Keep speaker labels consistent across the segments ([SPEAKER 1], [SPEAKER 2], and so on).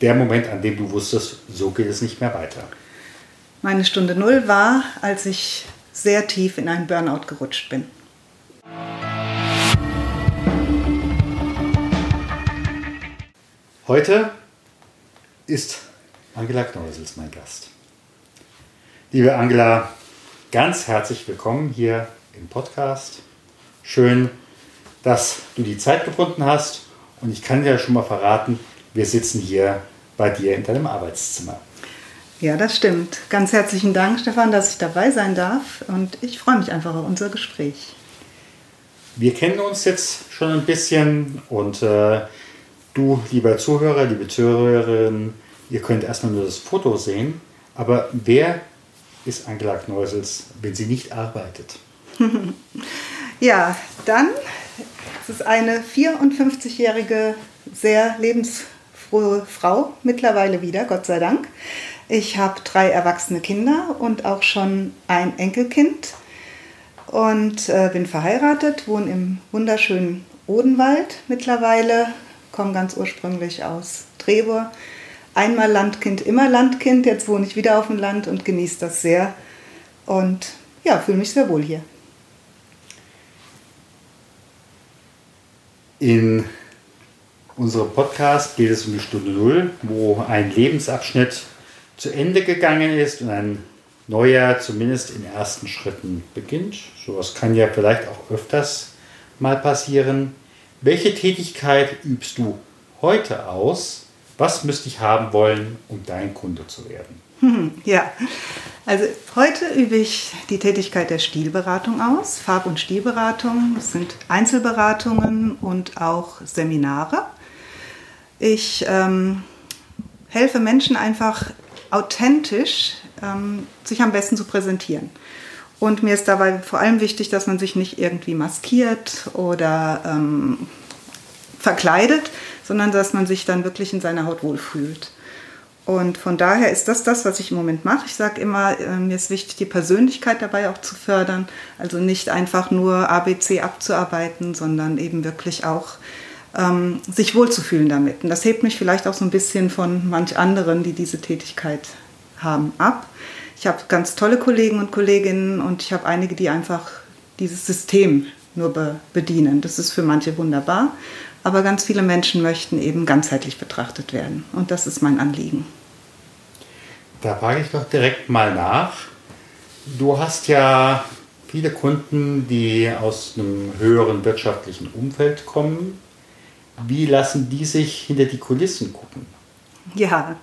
[SPEAKER 1] Der Moment, an dem du wusstest, so geht es nicht mehr weiter.
[SPEAKER 2] Meine Stunde Null war, als ich sehr tief in einen Burnout gerutscht bin.
[SPEAKER 1] Heute ist Angela Kneusels mein Gast. Liebe Angela, ganz herzlich willkommen hier im Podcast. Schön, dass du die Zeit gefunden hast und ich kann dir schon mal verraten, wir sitzen hier bei dir in deinem Arbeitszimmer.
[SPEAKER 2] Ja, das stimmt. Ganz herzlichen Dank, Stefan, dass ich dabei sein darf und ich freue mich einfach auf unser Gespräch.
[SPEAKER 1] Wir kennen uns jetzt schon ein bisschen und äh, du, lieber Zuhörer, liebe Zuhörerin, ihr könnt erstmal nur das Foto sehen, aber wer ist Angela Kneusels, wenn sie nicht arbeitet?
[SPEAKER 2] ja, dann es ist eine 54-jährige, sehr lebensfrohe Frau, mittlerweile wieder, Gott sei Dank. Ich habe drei erwachsene Kinder und auch schon ein Enkelkind und äh, bin verheiratet, wohne im wunderschönen Odenwald mittlerweile, komme ganz ursprünglich aus Trebur. Einmal Landkind, immer Landkind. Jetzt wohne ich wieder auf dem Land und genieße das sehr und ja, fühle mich sehr wohl hier.
[SPEAKER 1] In unserem Podcast geht es um die Stunde Null, wo ein Lebensabschnitt zu Ende gegangen ist und ein neuer, zumindest in ersten Schritten beginnt. Sowas kann ja vielleicht auch öfters mal passieren. Welche Tätigkeit übst du heute aus? Was müsste ich haben wollen, um dein Kunde zu werden?
[SPEAKER 2] Ja, also heute übe ich die Tätigkeit der Stilberatung aus. Farb- und Stilberatung, das sind Einzelberatungen und auch Seminare. Ich ähm, helfe Menschen einfach authentisch, ähm, sich am besten zu präsentieren. Und mir ist dabei vor allem wichtig, dass man sich nicht irgendwie maskiert oder ähm, verkleidet, sondern dass man sich dann wirklich in seiner Haut wohlfühlt. Und von daher ist das das, was ich im Moment mache. Ich sage immer, äh, mir ist wichtig, die Persönlichkeit dabei auch zu fördern. Also nicht einfach nur ABC abzuarbeiten, sondern eben wirklich auch ähm, sich wohlzufühlen damit. Und das hebt mich vielleicht auch so ein bisschen von manch anderen, die diese Tätigkeit haben, ab. Ich habe ganz tolle Kollegen und Kolleginnen und ich habe einige, die einfach dieses System nur be bedienen. Das ist für manche wunderbar, aber ganz viele Menschen möchten eben ganzheitlich betrachtet werden. Und das ist mein Anliegen.
[SPEAKER 1] Da frage ich doch direkt mal nach. Du hast ja viele Kunden, die aus einem höheren wirtschaftlichen Umfeld kommen. Wie lassen die sich hinter die Kulissen gucken?
[SPEAKER 2] Ja,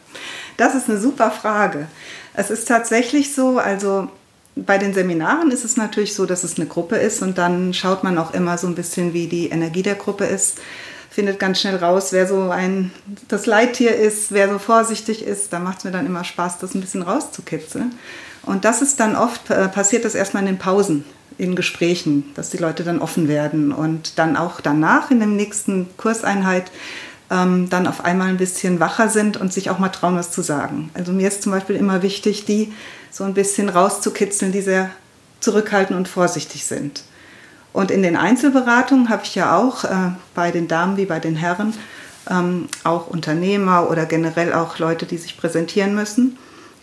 [SPEAKER 2] das ist eine super Frage. Es ist tatsächlich so, also bei den Seminaren ist es natürlich so, dass es eine Gruppe ist und dann schaut man auch immer so ein bisschen, wie die Energie der Gruppe ist findet ganz schnell raus, wer so ein das Leittier ist, wer so vorsichtig ist. Da macht es mir dann immer Spaß, das ein bisschen rauszukitzeln. Und das ist dann oft, äh, passiert das erstmal in den Pausen, in Gesprächen, dass die Leute dann offen werden und dann auch danach in der nächsten Kurseinheit ähm, dann auf einmal ein bisschen wacher sind und sich auch mal trauen, was zu sagen. Also mir ist zum Beispiel immer wichtig, die so ein bisschen rauszukitzeln, die sehr zurückhaltend und vorsichtig sind. Und in den Einzelberatungen habe ich ja auch äh, bei den Damen wie bei den Herren ähm, auch Unternehmer oder generell auch Leute, die sich präsentieren müssen.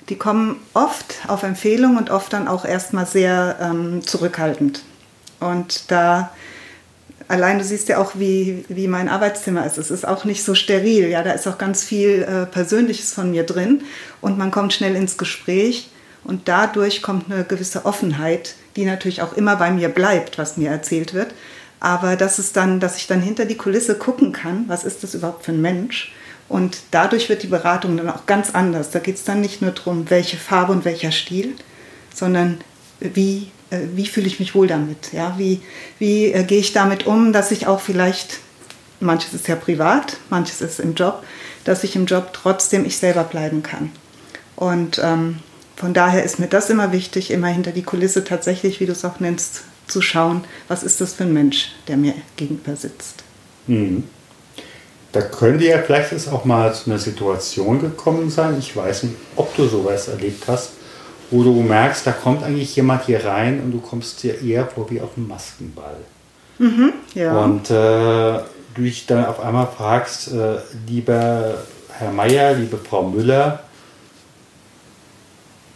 [SPEAKER 2] Die kommen oft auf Empfehlung und oft dann auch erstmal sehr ähm, zurückhaltend. Und da allein du siehst ja auch, wie, wie mein Arbeitszimmer ist. Es ist auch nicht so steril. Ja, da ist auch ganz viel äh, Persönliches von mir drin und man kommt schnell ins Gespräch und dadurch kommt eine gewisse Offenheit die natürlich auch immer bei mir bleibt, was mir erzählt wird. Aber das ist dann, dass ich dann hinter die Kulisse gucken kann, was ist das überhaupt für ein Mensch. Und dadurch wird die Beratung dann auch ganz anders. Da geht es dann nicht nur darum, welche Farbe und welcher Stil, sondern wie, äh, wie fühle ich mich wohl damit? Ja? Wie, wie äh, gehe ich damit um, dass ich auch vielleicht, manches ist ja privat, manches ist im Job, dass ich im Job trotzdem ich selber bleiben kann. Und ähm, von daher ist mir das immer wichtig, immer hinter die Kulisse tatsächlich, wie du es auch nennst, zu schauen, was ist das für ein Mensch, der mir gegenüber sitzt.
[SPEAKER 1] Mhm. Da könnte ja vielleicht ist auch mal zu einer Situation gekommen sein, ich weiß nicht, ob du sowas erlebt hast, wo du merkst, da kommt eigentlich jemand hier rein und du kommst dir eher vor wie auf einem Maskenball.
[SPEAKER 2] Mhm, ja.
[SPEAKER 1] Und äh, du dich dann auf einmal fragst, äh, lieber Herr Meier, liebe Frau Müller,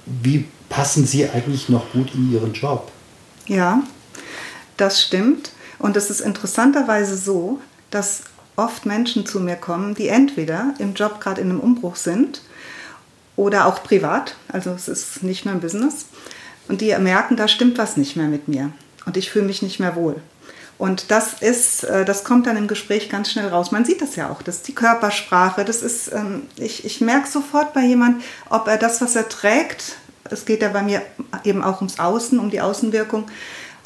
[SPEAKER 1] wie passen Sie eigentlich noch gut in Ihren Job?
[SPEAKER 2] Ja, das stimmt. Und es ist interessanterweise so, dass oft Menschen zu mir kommen, die entweder im Job gerade in einem Umbruch sind oder auch privat, also es ist nicht nur im Business, und die merken, da stimmt was nicht mehr mit mir und ich fühle mich nicht mehr wohl. Und das ist, äh, das kommt dann im Gespräch ganz schnell raus. Man sieht das ja auch. Das ist die Körpersprache. Das ist, ähm, ich, ich merke sofort bei jemand, ob er das, was er trägt, es geht ja bei mir eben auch ums Außen, um die Außenwirkung,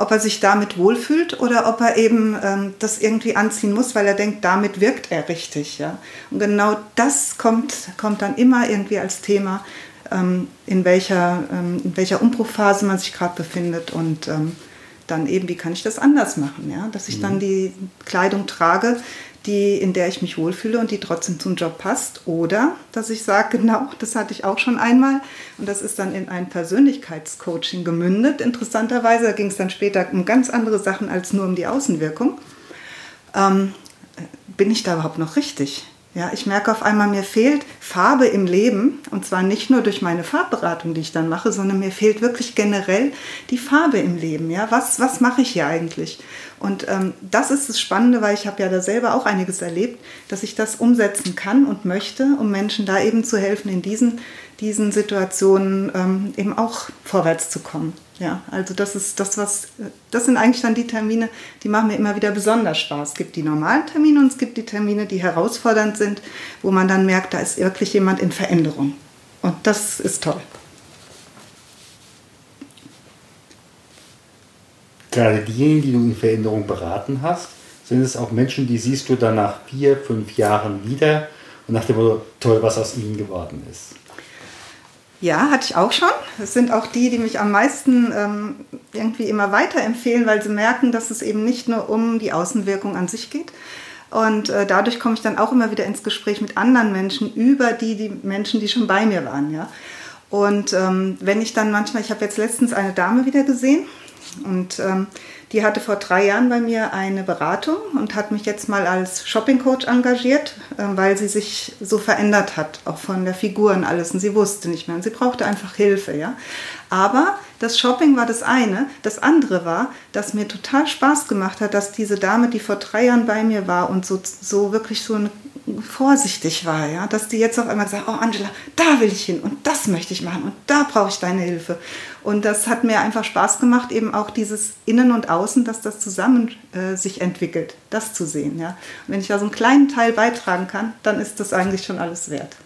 [SPEAKER 2] ob er sich damit wohlfühlt oder ob er eben ähm, das irgendwie anziehen muss, weil er denkt, damit wirkt er richtig. Ja? Und genau das kommt, kommt dann immer irgendwie als Thema, ähm, in, welcher, ähm, in welcher Umbruchphase man sich gerade befindet und ähm, dann eben, wie kann ich das anders machen, ja? dass ich mhm. dann die Kleidung trage, die, in der ich mich wohlfühle und die trotzdem zum Job passt. Oder dass ich sage, genau, das hatte ich auch schon einmal und das ist dann in ein Persönlichkeitscoaching gemündet. Interessanterweise ging es dann später um ganz andere Sachen als nur um die Außenwirkung. Ähm, bin ich da überhaupt noch richtig? Ja, ich merke auf einmal, mir fehlt Farbe im Leben und zwar nicht nur durch meine Farbberatung, die ich dann mache, sondern mir fehlt wirklich generell die Farbe im Leben. Ja, was, was mache ich hier eigentlich? Und ähm, das ist das Spannende, weil ich habe ja da selber auch einiges erlebt, dass ich das umsetzen kann und möchte, um Menschen da eben zu helfen, in diesen, diesen Situationen ähm, eben auch vorwärts zu kommen. Ja, also das ist das, was, das sind eigentlich dann die Termine, die machen mir immer wieder besonders Spaß. Es gibt die normalen Termine und es gibt die Termine, die herausfordernd sind, wo man dann merkt, da ist wirklich jemand in Veränderung. Und das ist toll.
[SPEAKER 1] Gerade diejenigen, die du in Veränderung beraten hast, sind es auch Menschen, die siehst du dann nach vier, fünf Jahren wieder und nach dem Motto, toll, was aus ihnen geworden ist.
[SPEAKER 2] Ja, hatte ich auch schon. Es sind auch die, die mich am meisten ähm, irgendwie immer weiterempfehlen, weil sie merken, dass es eben nicht nur um die Außenwirkung an sich geht. Und äh, dadurch komme ich dann auch immer wieder ins Gespräch mit anderen Menschen über die, die Menschen, die schon bei mir waren. Ja? Und ähm, wenn ich dann manchmal, ich habe jetzt letztens eine Dame wieder gesehen und ähm, die hatte vor drei Jahren bei mir eine Beratung und hat mich jetzt mal als Shopping-Coach engagiert, ähm, weil sie sich so verändert hat, auch von der Figur und alles. Und sie wusste nicht mehr und sie brauchte einfach Hilfe. Ja? Aber das Shopping war das eine. Das andere war, dass mir total Spaß gemacht hat, dass diese Dame, die vor drei Jahren bei mir war und so, so wirklich so eine vorsichtig war, ja, dass die jetzt auf einmal sagt, oh Angela, da will ich hin und das möchte ich machen und da brauche ich deine Hilfe. Und das hat mir einfach Spaß gemacht, eben auch dieses Innen und Außen, dass das zusammen äh, sich entwickelt, das zu sehen, ja. Und wenn ich da so einen kleinen Teil beitragen kann, dann ist das eigentlich schon alles wert.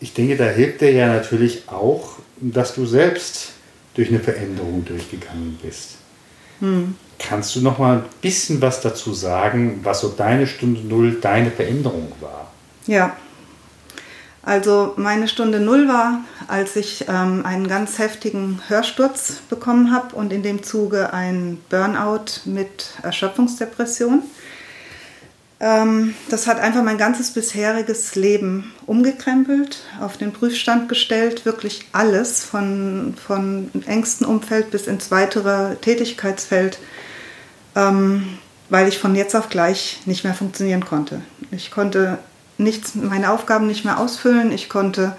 [SPEAKER 1] Ich denke, da hilft dir ja natürlich auch, dass du selbst durch eine Veränderung durchgegangen bist. Hm. Kannst du noch mal ein bisschen was dazu sagen, was so deine Stunde Null, deine Veränderung war?
[SPEAKER 2] Ja, also meine Stunde Null war, als ich ähm, einen ganz heftigen Hörsturz bekommen habe und in dem Zuge ein Burnout mit Erschöpfungsdepression. Ähm, das hat einfach mein ganzes bisheriges Leben umgekrempelt, auf den Prüfstand gestellt, wirklich alles von, von engsten Umfeld bis ins weitere Tätigkeitsfeld, ähm, weil ich von jetzt auf gleich nicht mehr funktionieren konnte. Ich konnte nichts, meine Aufgaben nicht mehr ausfüllen, ich konnte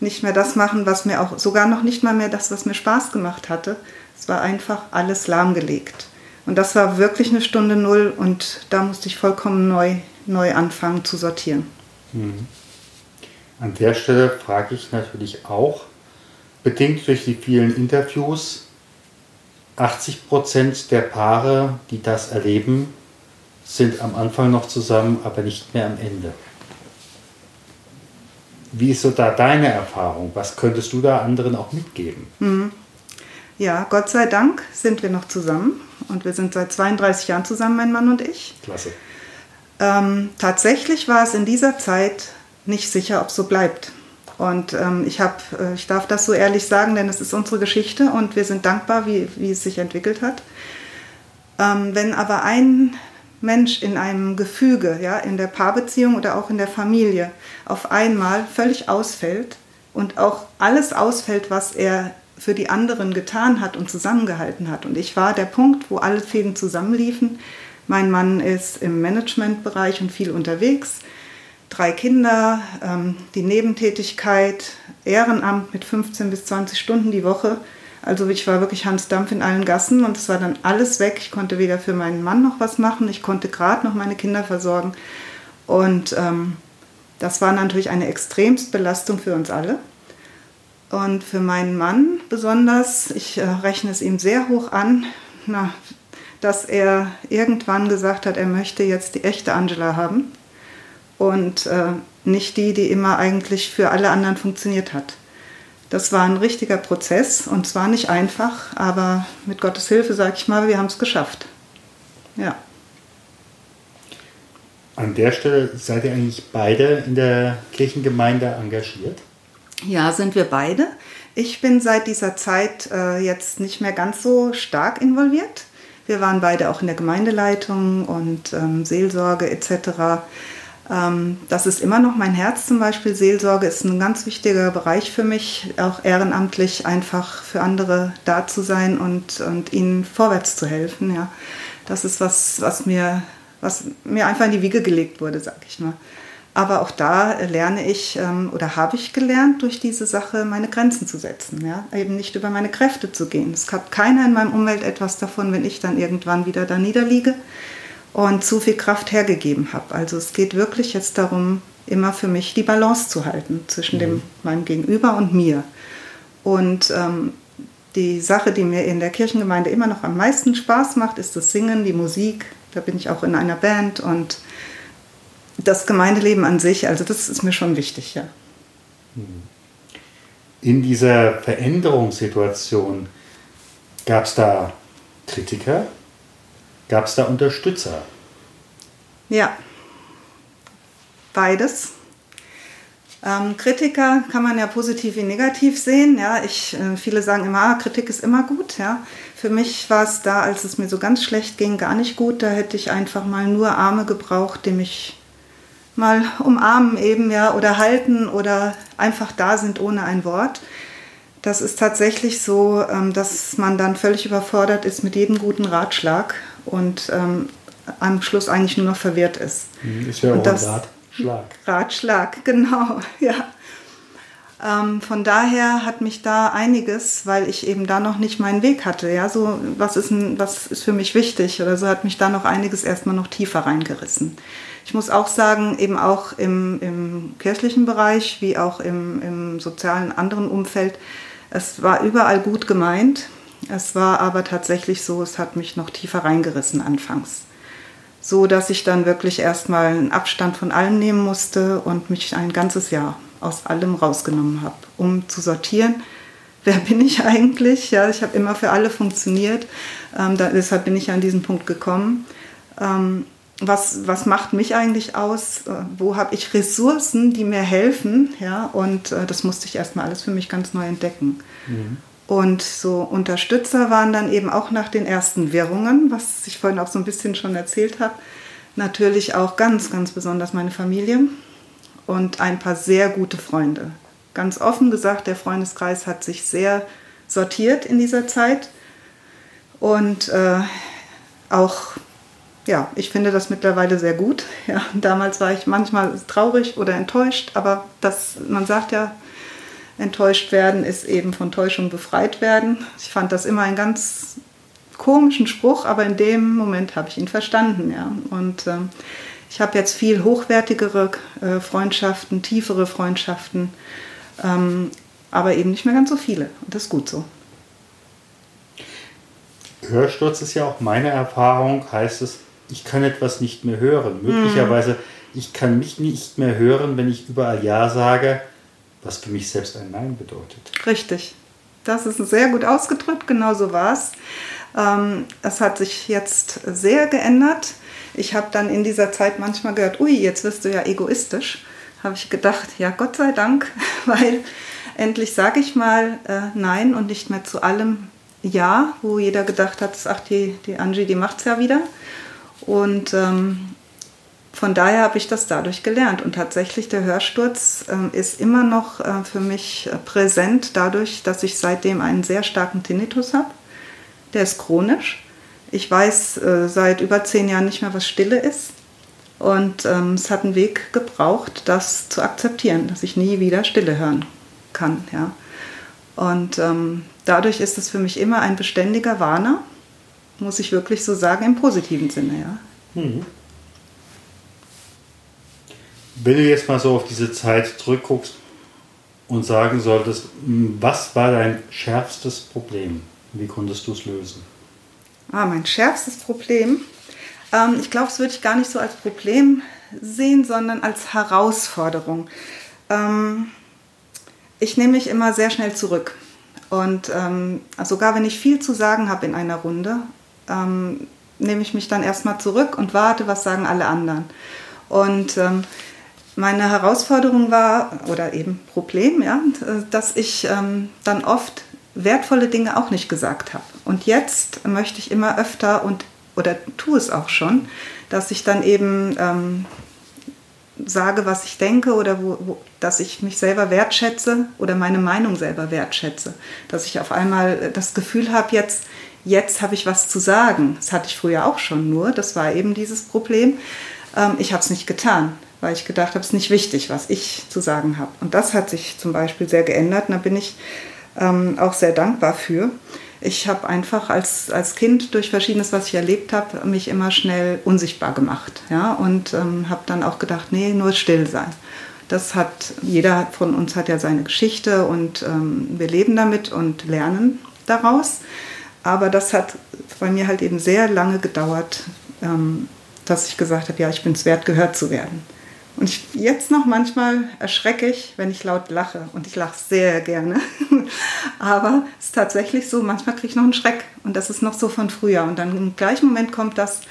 [SPEAKER 2] nicht mehr das machen, was mir auch, sogar noch nicht mal mehr das, was mir Spaß gemacht hatte. Es war einfach alles lahmgelegt. Und das war wirklich eine Stunde Null und da musste ich vollkommen neu, neu anfangen zu sortieren. Mhm.
[SPEAKER 1] An der Stelle frage ich natürlich auch, bedingt durch die vielen Interviews, 80 Prozent der Paare, die das erleben, sind am Anfang noch zusammen, aber nicht mehr am Ende. Wie ist so da deine Erfahrung? Was könntest du da anderen auch mitgeben? Mhm.
[SPEAKER 2] Ja, Gott sei Dank sind wir noch zusammen und wir sind seit 32 Jahren zusammen, mein Mann und ich.
[SPEAKER 1] Klasse.
[SPEAKER 2] Ähm, tatsächlich war es in dieser Zeit nicht sicher, ob es so bleibt. Und ähm, ich, hab, äh, ich darf das so ehrlich sagen, denn es ist unsere Geschichte und wir sind dankbar, wie, wie es sich entwickelt hat. Ähm, wenn aber ein Mensch in einem Gefüge, ja, in der Paarbeziehung oder auch in der Familie, auf einmal völlig ausfällt und auch alles ausfällt, was er für die anderen getan hat und zusammengehalten hat. Und ich war der Punkt, wo alle Fäden zusammenliefen. Mein Mann ist im Managementbereich und viel unterwegs. Drei Kinder, ähm, die Nebentätigkeit, Ehrenamt mit 15 bis 20 Stunden die Woche. Also ich war wirklich Hans Dampf in allen Gassen und es war dann alles weg. Ich konnte weder für meinen Mann noch was machen. Ich konnte gerade noch meine Kinder versorgen. Und ähm, das war natürlich eine extremst Belastung für uns alle. Und für meinen Mann besonders, ich äh, rechne es ihm sehr hoch an, na, dass er irgendwann gesagt hat, er möchte jetzt die echte Angela haben und äh, nicht die, die immer eigentlich für alle anderen funktioniert hat. Das war ein richtiger Prozess und zwar nicht einfach, aber mit Gottes Hilfe, sage ich mal, wir haben es geschafft. Ja.
[SPEAKER 1] An der Stelle seid ihr eigentlich beide in der Kirchengemeinde engagiert?
[SPEAKER 2] Ja, sind wir beide. Ich bin seit dieser Zeit äh, jetzt nicht mehr ganz so stark involviert. Wir waren beide auch in der Gemeindeleitung und ähm, Seelsorge etc. Ähm, das ist immer noch mein Herz zum Beispiel. Seelsorge ist ein ganz wichtiger Bereich für mich, auch ehrenamtlich einfach für andere da zu sein und, und ihnen vorwärts zu helfen. Ja. Das ist was, was mir, was mir einfach in die Wiege gelegt wurde, sag ich mal. Aber auch da lerne ich ähm, oder habe ich gelernt, durch diese Sache meine Grenzen zu setzen. Ja? Eben nicht über meine Kräfte zu gehen. Es hat keiner in meinem Umfeld etwas davon, wenn ich dann irgendwann wieder da niederliege und zu viel Kraft hergegeben habe. Also es geht wirklich jetzt darum, immer für mich die Balance zu halten zwischen dem, mhm. meinem Gegenüber und mir. Und ähm, die Sache, die mir in der Kirchengemeinde immer noch am meisten Spaß macht, ist das Singen, die Musik. Da bin ich auch in einer Band und das Gemeindeleben an sich, also das ist mir schon wichtig, ja.
[SPEAKER 1] In dieser Veränderungssituation gab es da Kritiker, gab es da Unterstützer?
[SPEAKER 2] Ja, beides. Ähm, Kritiker kann man ja positiv wie negativ sehen. Ja, ich, äh, viele sagen immer, ah, Kritik ist immer gut. Ja. Für mich war es da, als es mir so ganz schlecht ging, gar nicht gut. Da hätte ich einfach mal nur Arme gebraucht, die mich mal umarmen eben, ja, oder halten oder einfach da sind ohne ein Wort. Das ist tatsächlich so, ähm, dass man dann völlig überfordert ist mit jedem guten Ratschlag und ähm, am Schluss eigentlich nur noch verwirrt ist.
[SPEAKER 1] Hm, ist ja auch das, ein Ratschlag.
[SPEAKER 2] Ratschlag, genau, ja. Ähm, von daher hat mich da einiges, weil ich eben da noch nicht meinen Weg hatte, ja, so was ist, ein, was ist für mich wichtig oder so, hat mich da noch einiges erstmal noch tiefer reingerissen. Ich muss auch sagen, eben auch im, im kirchlichen Bereich wie auch im, im sozialen anderen Umfeld, es war überall gut gemeint. Es war aber tatsächlich so, es hat mich noch tiefer reingerissen anfangs. So dass ich dann wirklich erstmal einen Abstand von allem nehmen musste und mich ein ganzes Jahr aus allem rausgenommen habe, um zu sortieren, wer bin ich eigentlich? Ja, ich habe immer für alle funktioniert. Ähm, da, deshalb bin ich an diesen Punkt gekommen. Ähm, was, was macht mich eigentlich aus? Äh, wo habe ich Ressourcen, die mir helfen? Ja, und äh, das musste ich erstmal alles für mich ganz neu entdecken. Mhm. Und so Unterstützer waren dann eben auch nach den ersten Wirrungen, was ich vorhin auch so ein bisschen schon erzählt habe, natürlich auch ganz, ganz besonders meine Familie und ein paar sehr gute Freunde. Ganz offen gesagt, der Freundeskreis hat sich sehr sortiert in dieser Zeit und äh, auch ja, ich finde das mittlerweile sehr gut. Ja, damals war ich manchmal traurig oder enttäuscht, aber das, man sagt ja, enttäuscht werden ist eben von Täuschung befreit werden. Ich fand das immer einen ganz komischen Spruch, aber in dem Moment habe ich ihn verstanden. Ja. Und äh, ich habe jetzt viel hochwertigere äh, Freundschaften, tiefere Freundschaften, ähm, aber eben nicht mehr ganz so viele. Und das ist gut so.
[SPEAKER 1] Hörsturz ist ja auch meine Erfahrung, heißt es, ich kann etwas nicht mehr hören. Möglicherweise, ich kann mich nicht mehr hören, wenn ich überall Ja sage, was für mich selbst ein Nein bedeutet.
[SPEAKER 2] Richtig. Das ist sehr gut ausgedrückt, genau so war es. Ähm, es hat sich jetzt sehr geändert. Ich habe dann in dieser Zeit manchmal gehört, ui, jetzt wirst du ja egoistisch. habe ich gedacht, ja, Gott sei Dank, weil endlich sage ich mal äh, Nein und nicht mehr zu allem Ja, wo jeder gedacht hat, ach, die, die Angie, die macht es ja wieder. Und ähm, von daher habe ich das dadurch gelernt. Und tatsächlich, der Hörsturz äh, ist immer noch äh, für mich äh, präsent, dadurch, dass ich seitdem einen sehr starken Tinnitus habe. Der ist chronisch. Ich weiß äh, seit über zehn Jahren nicht mehr, was Stille ist. Und ähm, es hat einen Weg gebraucht, das zu akzeptieren, dass ich nie wieder Stille hören kann. Ja. Und ähm, dadurch ist es für mich immer ein beständiger Warner, muss ich wirklich so sagen, im positiven Sinne. Ja. Mhm.
[SPEAKER 1] Wenn du jetzt mal so auf diese Zeit zurückguckst und sagen solltest, was war dein schärfstes Problem? Wie konntest du es lösen?
[SPEAKER 2] Ah, mein schärfstes Problem. Ähm, ich glaube, es würde ich gar nicht so als Problem sehen, sondern als Herausforderung. Ähm, ich nehme mich immer sehr schnell zurück. Und ähm, sogar wenn ich viel zu sagen habe in einer Runde, ähm, nehme ich mich dann erstmal zurück und warte, was sagen alle anderen. Und ähm, meine Herausforderung war, oder eben Problem, ja, dass ich ähm, dann oft wertvolle Dinge auch nicht gesagt habe. Und jetzt möchte ich immer öfter und oder tue es auch schon, dass ich dann eben ähm, sage, was ich denke oder wo, wo, dass ich mich selber wertschätze oder meine Meinung selber wertschätze. Dass ich auf einmal das Gefühl habe, jetzt, jetzt habe ich was zu sagen. Das hatte ich früher auch schon nur, das war eben dieses Problem. Ähm, ich habe es nicht getan weil ich gedacht habe, es ist nicht wichtig, was ich zu sagen habe. Und das hat sich zum Beispiel sehr geändert und da bin ich ähm, auch sehr dankbar für. Ich habe einfach als, als Kind durch Verschiedenes, was ich erlebt habe, mich immer schnell unsichtbar gemacht. Ja? Und ähm, habe dann auch gedacht, nee, nur still sein. Das hat, jeder von uns hat ja seine Geschichte und ähm, wir leben damit und lernen daraus. Aber das hat bei mir halt eben sehr lange gedauert, ähm, dass ich gesagt habe, ja, ich bin es wert, gehört zu werden. Und ich, jetzt noch manchmal erschrecke ich, wenn ich laut lache. Und ich lache sehr gerne. Aber es ist tatsächlich so, manchmal kriege ich noch einen Schreck. Und das ist noch so von früher. Und dann im gleichen Moment kommt das,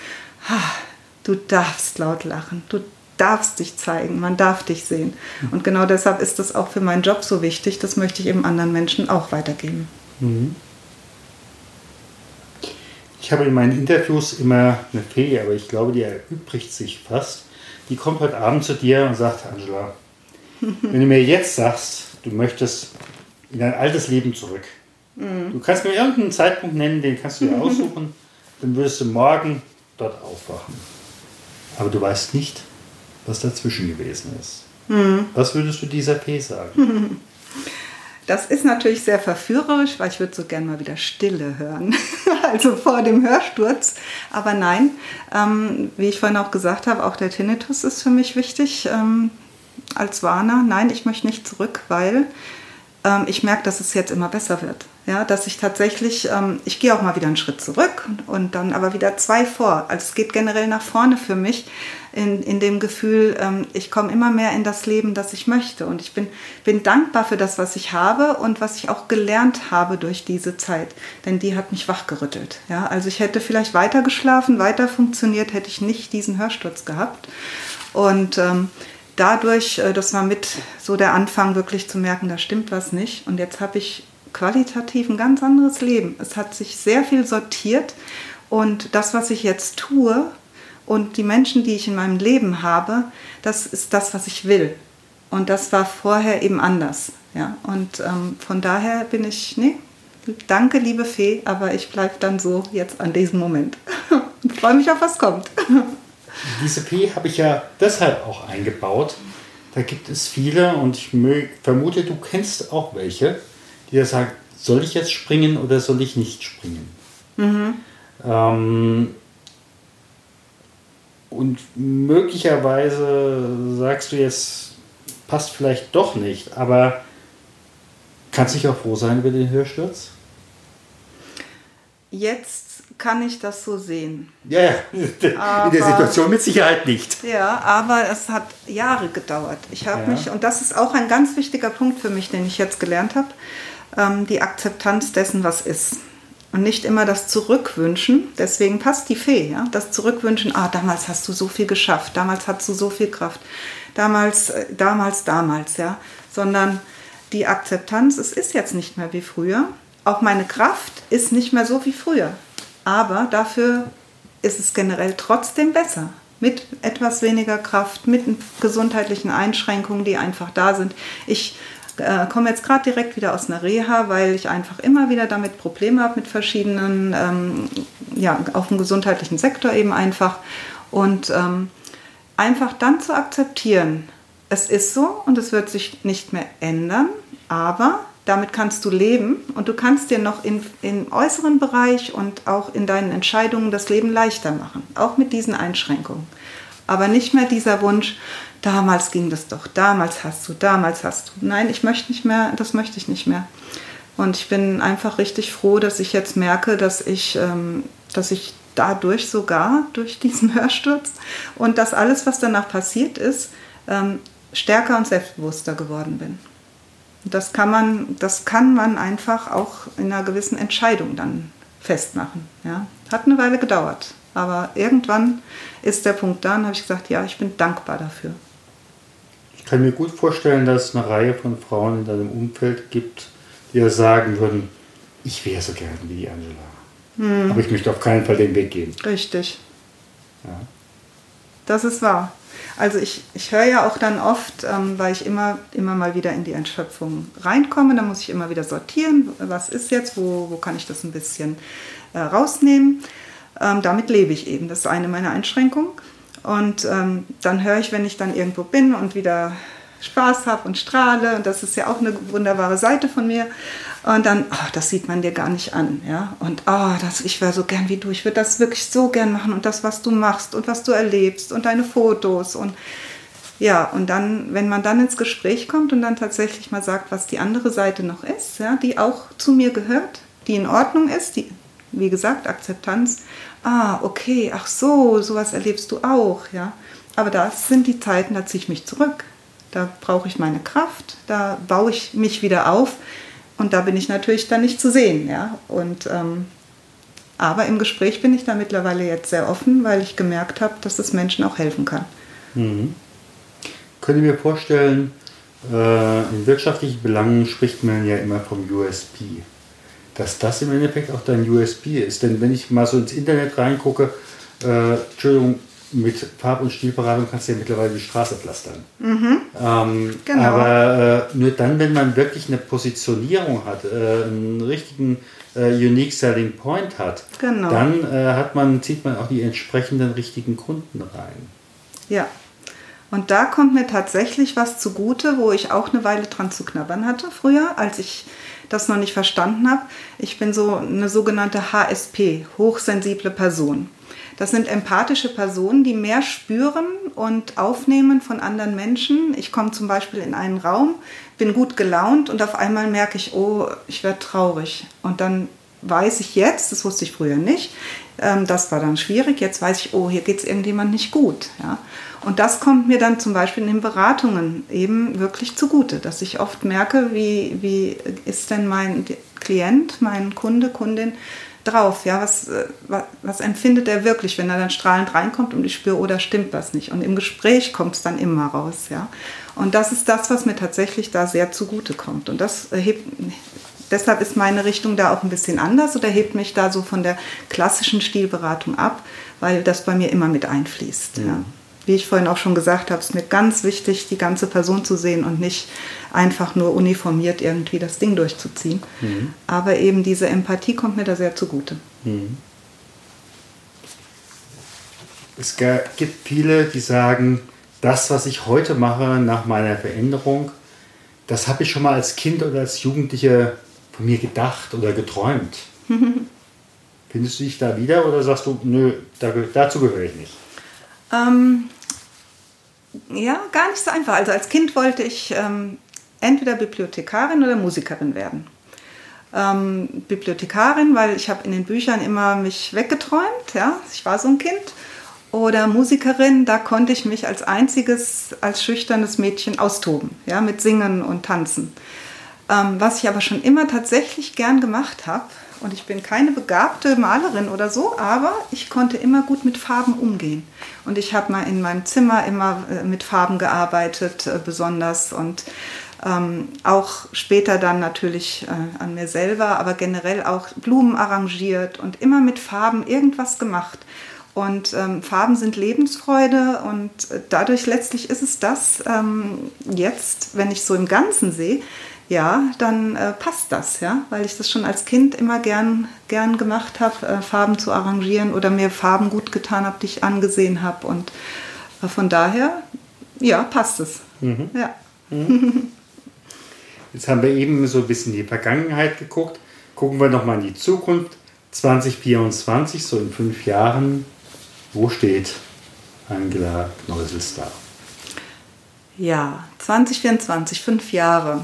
[SPEAKER 2] du darfst laut lachen. Du darfst dich zeigen. Man darf dich sehen. Und genau deshalb ist das auch für meinen Job so wichtig. Das möchte ich eben anderen Menschen auch weitergeben. Mhm.
[SPEAKER 1] Ich habe in meinen Interviews immer eine Fee, aber ich glaube, die erübrigt sich fast die kommt heute Abend zu dir und sagt, Angela, wenn du mir jetzt sagst, du möchtest in dein altes Leben zurück, mhm. du kannst mir irgendeinen Zeitpunkt nennen, den kannst du dir aussuchen, dann würdest du morgen dort aufwachen. Aber du weißt nicht, was dazwischen gewesen ist. Mhm. Was würdest du dieser P sagen?
[SPEAKER 2] Das ist natürlich sehr verführerisch, weil ich würde so gerne mal wieder Stille hören, also vor dem Hörsturz. Aber nein, ähm, wie ich vorhin auch gesagt habe, auch der Tinnitus ist für mich wichtig ähm, als Warner. Nein, ich möchte nicht zurück, weil ähm, ich merke, dass es jetzt immer besser wird. Ja, dass ich tatsächlich, ähm, ich gehe auch mal wieder einen Schritt zurück und, dann aber wieder zwei vor. Also es geht generell nach vorne für mich in, in dem Gefühl, ähm, ich komme immer mehr in das Leben, das ich möchte. Und ich bin, bin dankbar für das, was ich habe und was ich auch gelernt habe durch diese Zeit. Denn die hat mich wachgerüttelt. Ja, also ich hätte vielleicht weiter geschlafen, weiter funktioniert, hätte ich nicht diesen Hörsturz gehabt. Und ähm, dadurch, äh, das war mit so der Anfang wirklich zu merken, da stimmt was nicht. Und jetzt habe ich qualitativ ein ganz anderes Leben. Es hat sich sehr viel sortiert und das, was ich jetzt tue und die Menschen, die ich in meinem Leben habe, das ist das, was ich will. Und das war vorher eben anders. Ja? Und ähm, von daher bin ich, nee, danke, liebe Fee, aber ich bleibe dann so jetzt an diesem Moment und freue mich auf, was kommt.
[SPEAKER 1] Diese P habe ich ja deshalb auch eingebaut. Da gibt es viele und ich vermute, du kennst auch welche, die ja sagen, soll ich jetzt springen oder soll ich nicht springen? Mhm. Ähm, und möglicherweise sagst du jetzt, passt vielleicht doch nicht, aber kannst du dich auch froh sein über den Hörsturz?
[SPEAKER 2] Jetzt kann ich das so sehen.
[SPEAKER 1] Ja, ja. in der Situation mit Sicherheit nicht.
[SPEAKER 2] Ja, aber es hat Jahre gedauert. Ich habe ja. mich, und das ist auch ein ganz wichtiger Punkt für mich, den ich jetzt gelernt habe, ähm, die Akzeptanz dessen, was ist. und nicht immer das Zurückwünschen. Deswegen passt die Fee, ja? das Zurückwünschen, ah, damals hast du so viel geschafft, damals hast du so viel Kraft, damals, äh, damals, damals, ja, sondern die Akzeptanz, es ist jetzt nicht mehr wie früher. Auch meine Kraft ist nicht mehr so wie früher. Aber dafür ist es generell trotzdem besser. Mit etwas weniger Kraft, mit gesundheitlichen Einschränkungen, die einfach da sind. Ich äh, komme jetzt gerade direkt wieder aus einer Reha, weil ich einfach immer wieder damit Probleme habe mit verschiedenen, ähm, ja, auf dem gesundheitlichen Sektor eben einfach. Und ähm, einfach dann zu akzeptieren, es ist so und es wird sich nicht mehr ändern, aber damit kannst du leben und du kannst dir noch in, im äußeren Bereich und auch in deinen Entscheidungen das Leben leichter machen, auch mit diesen Einschränkungen. Aber nicht mehr dieser Wunsch, damals ging das doch, damals hast du, damals hast du. Nein, ich möchte nicht mehr, das möchte ich nicht mehr. Und ich bin einfach richtig froh, dass ich jetzt merke, dass ich, ähm, dass ich dadurch sogar, durch diesen Hörsturz und das alles, was danach passiert ist, ähm, stärker und selbstbewusster geworden bin. Das kann man, das kann man einfach auch in einer gewissen Entscheidung dann festmachen. Ja. Hat eine Weile gedauert, aber irgendwann ist der Punkt da und habe ich gesagt, ja, ich bin dankbar dafür.
[SPEAKER 1] Ich kann mir gut vorstellen, dass es eine Reihe von Frauen in deinem Umfeld gibt, die ja sagen würden, ich wäre so gern wie die Angela. Hm. Aber ich möchte auf keinen Fall den Weg gehen.
[SPEAKER 2] Richtig. Ja. Das ist wahr. Also ich, ich höre ja auch dann oft, ähm, weil ich immer, immer mal wieder in die Entschöpfung reinkomme, dann muss ich immer wieder sortieren, was ist jetzt, wo, wo kann ich das ein bisschen äh, rausnehmen. Ähm, damit lebe ich eben, das ist eine meiner Einschränkungen. Und ähm, dann höre ich, wenn ich dann irgendwo bin und wieder Spaß habe und strahle, und das ist ja auch eine wunderbare Seite von mir, und dann, oh, das sieht man dir gar nicht an, ja. Und oh, das, ich wäre so gern wie du, ich würde das wirklich so gern machen und das, was du machst und was du erlebst und deine Fotos und ja, und dann, wenn man dann ins Gespräch kommt und dann tatsächlich mal sagt, was die andere Seite noch ist, ja, die auch zu mir gehört, die in Ordnung ist, die, wie gesagt, Akzeptanz. Ah, okay, ach so, sowas erlebst du auch, ja. Aber das sind die Zeiten, da ziehe ich mich zurück. Da brauche ich meine Kraft, da baue ich mich wieder auf und da bin ich natürlich dann nicht zu sehen. Ja? Und, ähm, aber im Gespräch bin ich da mittlerweile jetzt sehr offen, weil ich gemerkt habe, dass es Menschen auch helfen kann.
[SPEAKER 1] Mhm. Könnt ihr mir vorstellen, äh, in wirtschaftlichen Belangen spricht man ja immer vom USP. Dass das im Endeffekt auch dein USP ist. Denn wenn ich mal so ins Internet reingucke, äh, Entschuldigung, mit Farb- und Stilberatung kannst du ja mittlerweile die Straße pflastern. Mhm. Ähm, genau. Aber äh, nur dann, wenn man wirklich eine Positionierung hat, äh, einen richtigen äh, Unique Selling Point hat, genau. dann äh, hat man, zieht man auch die entsprechenden richtigen Kunden rein.
[SPEAKER 2] Ja. Und da kommt mir tatsächlich was zugute, wo ich auch eine Weile dran zu knabbern hatte früher, als ich das noch nicht verstanden habe. Ich bin so eine sogenannte HSP, hochsensible Person. Das sind empathische Personen, die mehr spüren und aufnehmen von anderen Menschen. Ich komme zum Beispiel in einen Raum, bin gut gelaunt und auf einmal merke ich, oh, ich werde traurig. Und dann weiß ich jetzt, das wusste ich früher nicht, ähm, das war dann schwierig, jetzt weiß ich, oh, hier geht es irgendjemand nicht gut. Ja? Und das kommt mir dann zum Beispiel in den Beratungen eben wirklich zugute, dass ich oft merke, wie, wie ist denn mein Klient, mein Kunde, Kundin, drauf? Ja, was, äh, was, was, empfindet er wirklich, wenn er dann strahlend reinkommt und ich spüre, oder oh, stimmt was nicht? Und im Gespräch kommt es dann immer raus. Ja? Und das ist das, was mir tatsächlich da sehr zugute kommt. Und das hebt, deshalb ist meine Richtung da auch ein bisschen anders oder hebt mich da so von der klassischen Stilberatung ab, weil das bei mir immer mit einfließt. Ja. ja wie ich vorhin auch schon gesagt habe, ist mir ganz wichtig, die ganze Person zu sehen und nicht einfach nur uniformiert irgendwie das Ding durchzuziehen. Mhm. Aber eben diese Empathie kommt mir da sehr zugute. Mhm.
[SPEAKER 1] Es gibt viele, die sagen, das, was ich heute mache nach meiner Veränderung, das habe ich schon mal als Kind oder als Jugendliche von mir gedacht oder geträumt. Findest du dich da wieder oder sagst du, nö, dazu gehöre ich nicht?
[SPEAKER 2] Ähm, ja, gar nicht so einfach. Also als Kind wollte ich ähm, entweder Bibliothekarin oder Musikerin werden. Ähm, Bibliothekarin, weil ich habe in den Büchern immer mich weggeträumt, ja, ich war so ein Kind. Oder Musikerin, da konnte ich mich als einziges, als schüchternes Mädchen austoben, ja, mit Singen und Tanzen. Ähm, was ich aber schon immer tatsächlich gern gemacht habe Und ich bin keine begabte Malerin oder so, aber ich konnte immer gut mit Farben umgehen. Und ich habe mal in meinem Zimmer immer äh, mit Farben gearbeitet, äh, besonders. Und ähm, auch später dann natürlich äh, an mir selber, aber generell auch Blumen arrangiert und immer mit Farben irgendwas gemacht. Und ähm, Farben sind Lebensfreude und äh, dadurch letztlich ist es das ähm, jetzt, wenn ich so im Ganzen sehe, ja, dann äh, passt das, ja, weil ich das schon als Kind immer gern, gern gemacht habe, äh, Farben zu arrangieren oder mir Farben gut getan habe, die ich angesehen habe. Und äh, von daher, ja, passt es. Mhm. Ja.
[SPEAKER 1] Mhm. Jetzt haben wir eben so ein bisschen in die Vergangenheit geguckt. Gucken wir nochmal in die Zukunft. 2024, so in fünf Jahren, wo steht Angela Kneusels da?
[SPEAKER 2] Ja, 2024, fünf Jahre.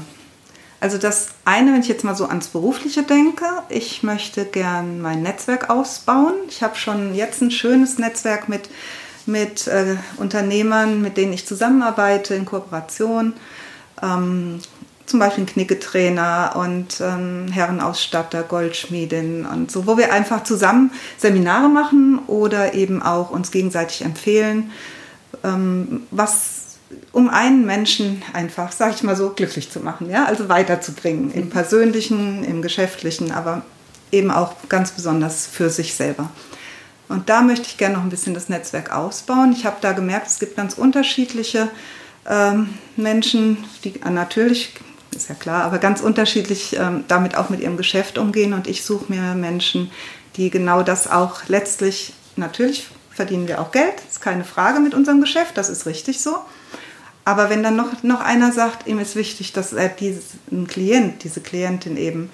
[SPEAKER 2] Also das eine, wenn ich jetzt mal so ans Berufliche denke, ich möchte gern mein Netzwerk ausbauen. Ich habe schon jetzt ein schönes Netzwerk mit, mit äh, Unternehmern, mit denen ich zusammenarbeite in Kooperation. Ähm, zum Beispiel Knicketrainer und ähm, Herrenausstatter, Goldschmiedin und so, wo wir einfach zusammen Seminare machen oder eben auch uns gegenseitig empfehlen, ähm, was um einen Menschen einfach, sag ich mal so, glücklich zu machen, ja, also weiterzubringen im persönlichen, im geschäftlichen, aber eben auch ganz besonders für sich selber. Und da möchte ich gerne noch ein bisschen das Netzwerk ausbauen. Ich habe da gemerkt, es gibt ganz unterschiedliche ähm, Menschen, die natürlich ist ja klar, aber ganz unterschiedlich ähm, damit auch mit ihrem Geschäft umgehen. Und ich suche mir Menschen, die genau das auch letztlich, natürlich verdienen wir auch Geld, ist keine Frage mit unserem Geschäft, das ist richtig so. Aber wenn dann noch, noch einer sagt, ihm ist wichtig, dass er diesen Klient, diese Klientin eben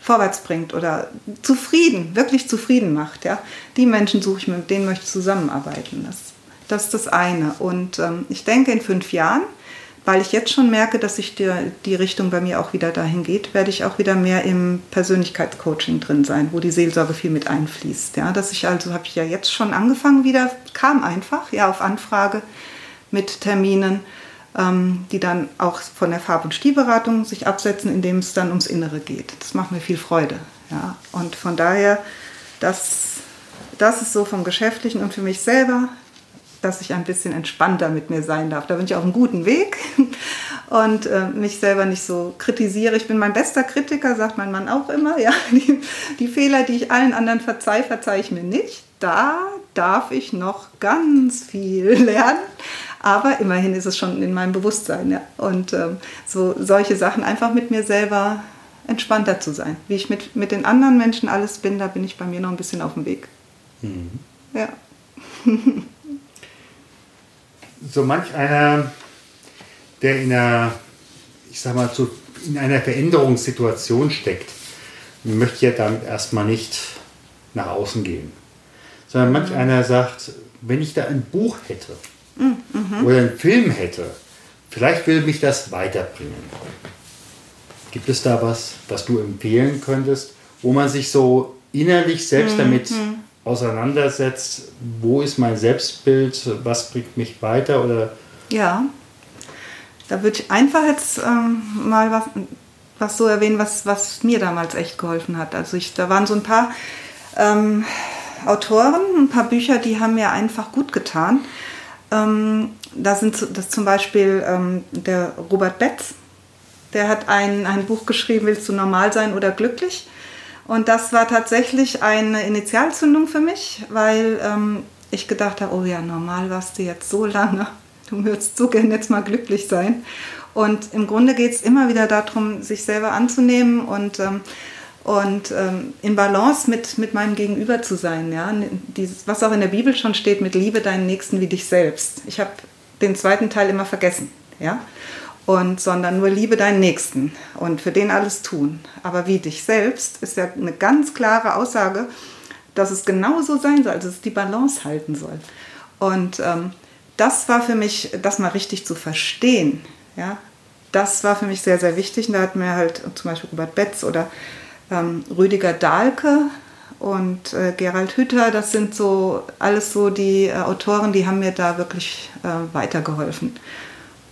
[SPEAKER 2] vorwärts bringt oder zufrieden, wirklich zufrieden macht, ja, die Menschen suche ich mir, mit denen möchte ich zusammenarbeiten. Das, das ist das eine. Und ähm, ich denke, in fünf Jahren weil ich jetzt schon merke, dass sich die, die Richtung bei mir auch wieder dahin geht, werde ich auch wieder mehr im Persönlichkeitscoaching drin sein, wo die Seelsorge viel mit einfließt. Ja, dass ich also habe ich ja jetzt schon angefangen wieder, kam einfach, ja, auf Anfrage mit Terminen, ähm, die dann auch von der Farb- und Stilberatung sich absetzen, indem es dann ums Innere geht. Das macht mir viel Freude. Ja, und von daher, das, das ist so vom Geschäftlichen und für mich selber dass ich ein bisschen entspannter mit mir sein darf. Da bin ich auf einem guten Weg und äh, mich selber nicht so kritisiere. Ich bin mein bester Kritiker, sagt mein Mann auch immer. Ja, die, die Fehler, die ich allen anderen verzeihe, verzeihe ich mir nicht. Da darf ich noch ganz viel lernen. Aber immerhin ist es schon in meinem Bewusstsein. Ja. Und ähm, so solche Sachen einfach mit mir selber entspannter zu sein. Wie ich mit, mit den anderen Menschen alles bin, da bin ich bei mir noch ein bisschen auf dem Weg. Mhm. Ja.
[SPEAKER 1] So manch einer, der in einer, ich sag mal, so in einer Veränderungssituation steckt, möchte ja damit erstmal nicht nach außen gehen. Sondern manch mhm. einer sagt, wenn ich da ein Buch hätte mhm. oder einen Film hätte, vielleicht will mich das weiterbringen. Gibt es da was, was du empfehlen könntest, wo man sich so innerlich selbst mhm. damit auseinandersetzt, wo ist mein Selbstbild, was bringt mich weiter oder?
[SPEAKER 2] Ja, da würde ich einfach jetzt ähm, mal was, was so erwähnen, was, was mir damals echt geholfen hat. Also ich, da waren so ein paar ähm, Autoren, ein paar Bücher, die haben mir einfach gut getan. Ähm, da sind das zum Beispiel ähm, der Robert Betz, der hat ein, ein Buch geschrieben, Willst du normal sein oder glücklich? Und das war tatsächlich eine Initialzündung für mich, weil ähm, ich gedacht habe, oh ja, normal warst du jetzt so lange, du würdest so gerne jetzt mal glücklich sein. Und im Grunde geht es immer wieder darum, sich selber anzunehmen und, ähm, und ähm, in Balance mit, mit meinem Gegenüber zu sein. Ja? Dieses, was auch in der Bibel schon steht, mit Liebe deinen Nächsten wie dich selbst. Ich habe den zweiten Teil immer vergessen. Ja? Und sondern nur liebe deinen Nächsten und für den alles tun. Aber wie dich selbst ist ja eine ganz klare Aussage, dass es genauso sein soll, dass es die Balance halten soll. Und ähm, das war für mich, das mal richtig zu verstehen, ja, das war für mich sehr, sehr wichtig. Und da hat mir halt zum Beispiel Robert Betz oder ähm, Rüdiger Dahlke und äh, Gerald Hütter, das sind so alles so die äh, Autoren, die haben mir da wirklich äh, weitergeholfen.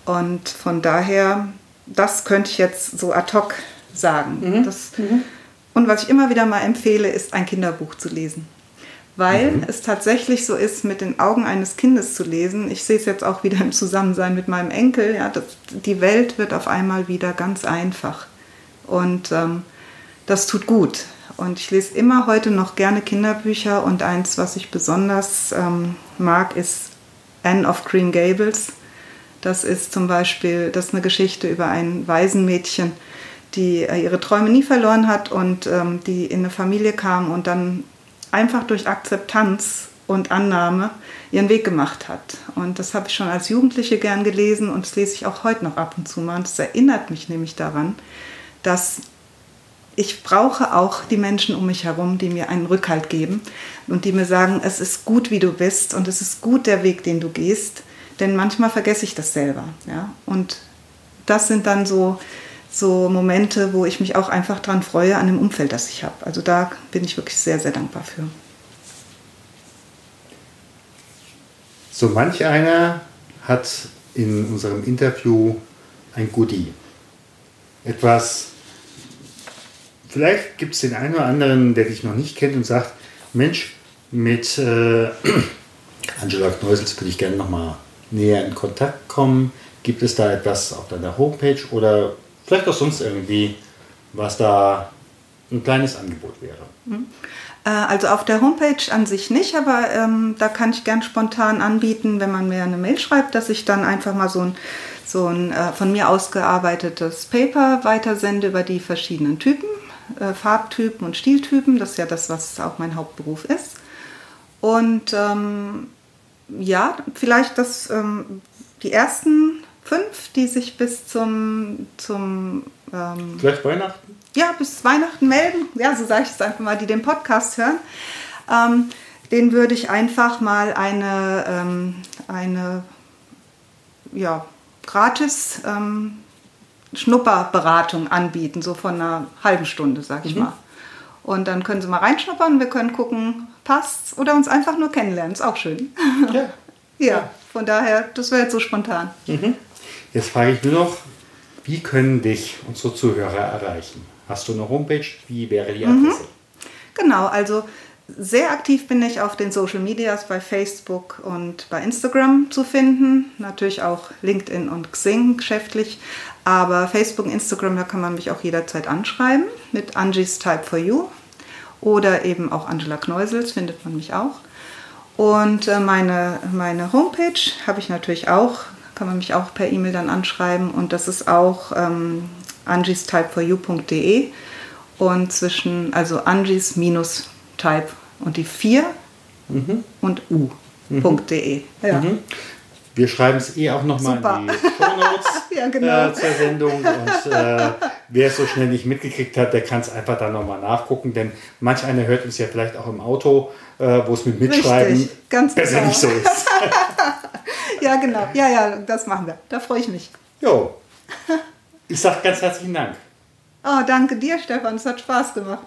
[SPEAKER 2] Und von daher, das könnte ich jetzt so ad hoc sagen. Mhm. Das, mhm. Und was ich immer wieder mal empfehle, ist ein Kinderbuch zu lesen. Weil mhm. es tatsächlich so ist, mit den Augen eines Kindes zu lesen. Ich sehe es jetzt auch wieder im Zusammensein mit meinem Enkel. Ja, das, die Welt wird auf einmal wieder ganz einfach. Und ähm, das tut gut. Und ich lese immer heute noch gerne Kinderbücher. Und eins, was ich besonders ähm, mag, ist Anne of Green Gables. Das ist zum Beispiel, das ist eine Geschichte über ein Waisenmädchen, die äh, ihre Träume nie verloren hat und ähm, die in eine Familie kam und dann einfach durch Akzeptanz und Annahme ihren Weg gemacht hat. Und das habe ich schon als Jugendliche gern gelesen und das lese ich auch heute noch ab und zu mal. Und das erinnert mich nämlich daran, dass ich brauche auch die Menschen um mich herum, die mir einen Rückhalt geben und die mir sagen, es ist gut, wie du bist und es ist gut der Weg, den du gehst. Denn manchmal vergesse ich das selber. Ja? Und das sind dann so, so Momente, wo ich mich auch einfach dran freue an dem Umfeld, das ich habe. Also da bin ich wirklich sehr, sehr dankbar für.
[SPEAKER 1] So manch einer hat in unserem Interview ein Goodie. Etwas, vielleicht gibt es den einen oder anderen, der dich noch nicht kennt und sagt, Mensch, mit äh, Angela Kneusels würde ich gerne nochmal näher in Kontakt kommen. Gibt es da etwas auf deiner Homepage oder vielleicht auch sonst irgendwie, was da ein kleines Angebot wäre?
[SPEAKER 2] Mhm. Äh, also auf der Homepage an sich nicht, aber ähm, da kann ich gern spontan anbieten, wenn man mir eine Mail schreibt, dass ich dann einfach mal so ein, so ein äh, von mir ausgearbeitetes Paper weitersende über die verschiedenen Typen, äh, Farbtypen und Stiltypen. Das ist ja das, was auch mein Hauptberuf ist. Und ähm, ja, vielleicht das, ähm, die ersten fünf, die sich bis zum, zum
[SPEAKER 1] ähm, vielleicht Weihnachten?
[SPEAKER 2] Ja, bis Weihnachten melden. Ja, so sage ich es einfach mal, die den Podcast hören. Ähm, den würde ich einfach mal eine, ähm, eine ja, gratis ähm, Schnupperberatung anbieten, so von einer halben Stunde, sag ich mhm. mal. Und dann können Sie mal reinschnuppern, wir können gucken, passt's oder uns einfach nur kennenlernen, ist auch schön. Ja. ja, von daher, das wäre jetzt so spontan.
[SPEAKER 1] Mhm. Jetzt frage ich nur noch, wie können dich unsere Zuhörer erreichen? Hast du eine Homepage? Wie wäre die mhm. Adresse? Mhm.
[SPEAKER 2] Genau, also sehr aktiv bin ich auf den Social Medias bei Facebook und bei Instagram zu finden. Natürlich auch LinkedIn und Xing geschäftlich. Aber Facebook und Instagram, da kann man mich auch jederzeit anschreiben mit Angie's Type for You. Oder eben auch Angela Kneusels findet man mich auch. Und äh, meine, meine Homepage habe ich natürlich auch, kann man mich auch per E-Mail dann anschreiben. Und das ist auch ähm, angiestypeforyou.de und zwischen, also Angies minus Type und die 4 mhm. und u.de.
[SPEAKER 1] Mhm. Ja. Mhm. Wir schreiben es eh auch nochmal in die Show Notes ja, genau. äh, zur Sendung. Und äh, wer es so schnell nicht mitgekriegt hat, der kann es einfach dann nochmal nachgucken. Denn manch einer hört uns ja vielleicht auch im Auto, äh, wo es mit Mitschreiben Richtig, ganz besser genau. nicht so ist.
[SPEAKER 2] ja, genau. Ja, ja, das machen wir. Da freue ich mich.
[SPEAKER 1] Jo. Ich sage ganz herzlichen Dank.
[SPEAKER 2] Oh, danke dir, Stefan. Es hat Spaß gemacht.